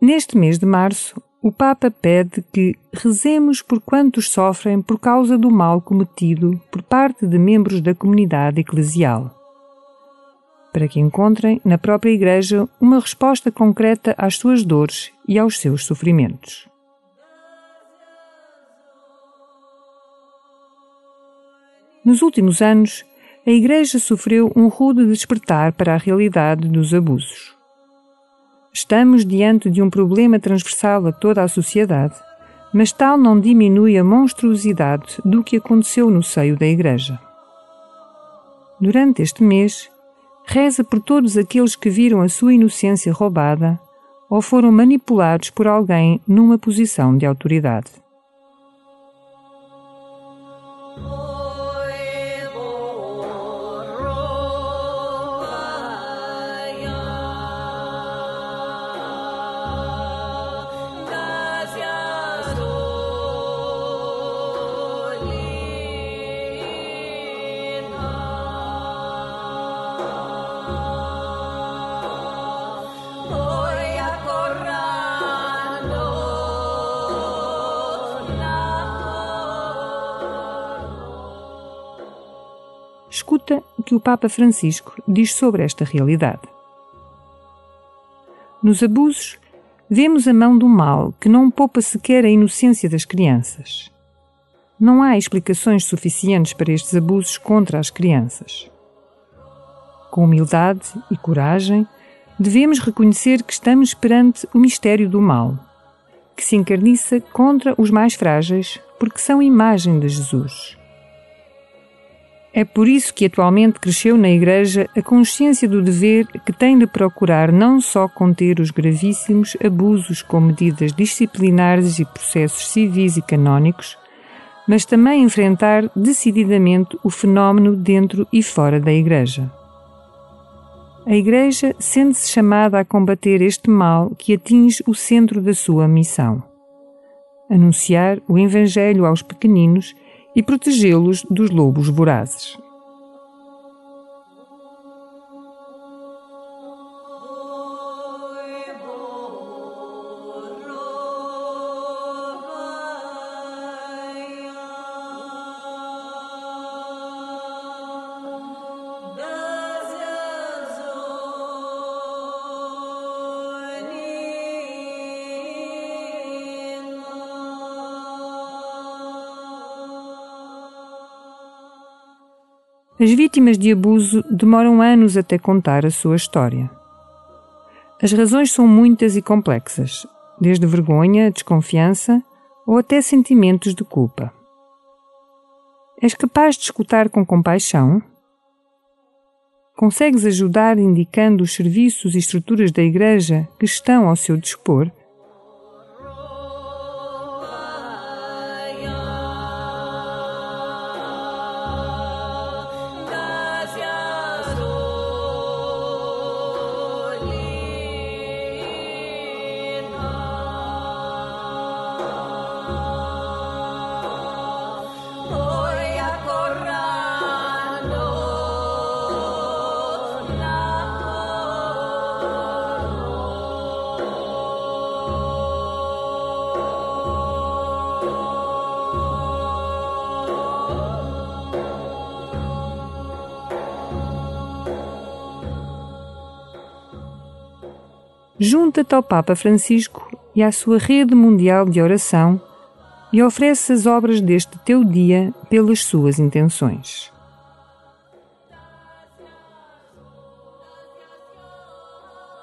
Neste mês de março, o Papa pede que rezemos por quantos sofrem por causa do mal cometido por parte de membros da comunidade eclesial, para que encontrem na própria Igreja uma resposta concreta às suas dores e aos seus sofrimentos. Nos últimos anos, a Igreja sofreu um rude despertar para a realidade dos abusos. Estamos diante de um problema transversal a toda a sociedade, mas tal não diminui a monstruosidade do que aconteceu no seio da Igreja. Durante este mês, reza por todos aqueles que viram a sua inocência roubada ou foram manipulados por alguém numa posição de autoridade. Escuta o que o Papa Francisco diz sobre esta realidade. Nos abusos, vemos a mão do mal que não poupa sequer a inocência das crianças. Não há explicações suficientes para estes abusos contra as crianças. Com humildade e coragem, devemos reconhecer que estamos perante o mistério do mal, que se encarniça contra os mais frágeis porque são imagem de Jesus. É por isso que atualmente cresceu na Igreja a consciência do dever que tem de procurar não só conter os gravíssimos abusos com medidas disciplinares e processos civis e canónicos, mas também enfrentar decididamente o fenómeno dentro e fora da Igreja. A Igreja sente-se chamada a combater este mal que atinge o centro da sua missão: anunciar o Evangelho aos pequeninos e protegê-los dos lobos vorazes. As vítimas de abuso demoram anos até contar a sua história. As razões são muitas e complexas, desde vergonha, desconfiança ou até sentimentos de culpa. És capaz de escutar com compaixão? Consegues ajudar indicando os serviços e estruturas da Igreja que estão ao seu dispor? Junta-te ao Papa Francisco e à sua rede mundial de oração e oferece as obras deste teu dia pelas suas intenções.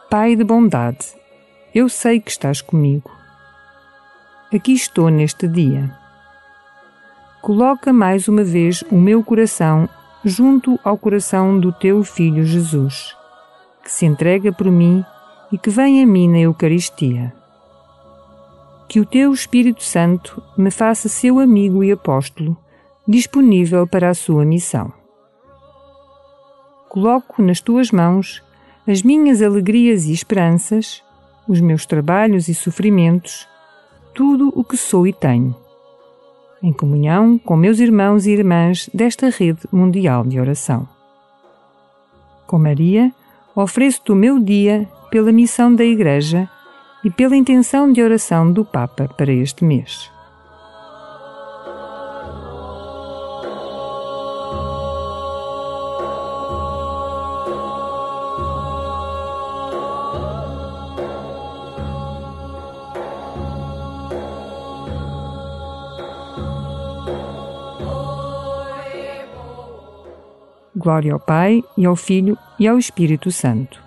Pai de bondade, eu sei que estás comigo. Aqui estou neste dia. Coloca mais uma vez o meu coração junto ao coração do teu Filho Jesus, que se entrega por mim e que vem a mim na Eucaristia. Que o teu Espírito Santo me faça seu amigo e apóstolo, disponível para a sua missão. Coloco nas tuas mãos as minhas alegrias e esperanças, os meus trabalhos e sofrimentos, tudo o que sou e tenho, em comunhão com meus irmãos e irmãs desta rede mundial de oração. Com Maria, ofereço-te o meu dia pela missão da Igreja e pela intenção de oração do Papa para este mês. Glória ao Pai, e ao Filho, e ao Espírito Santo.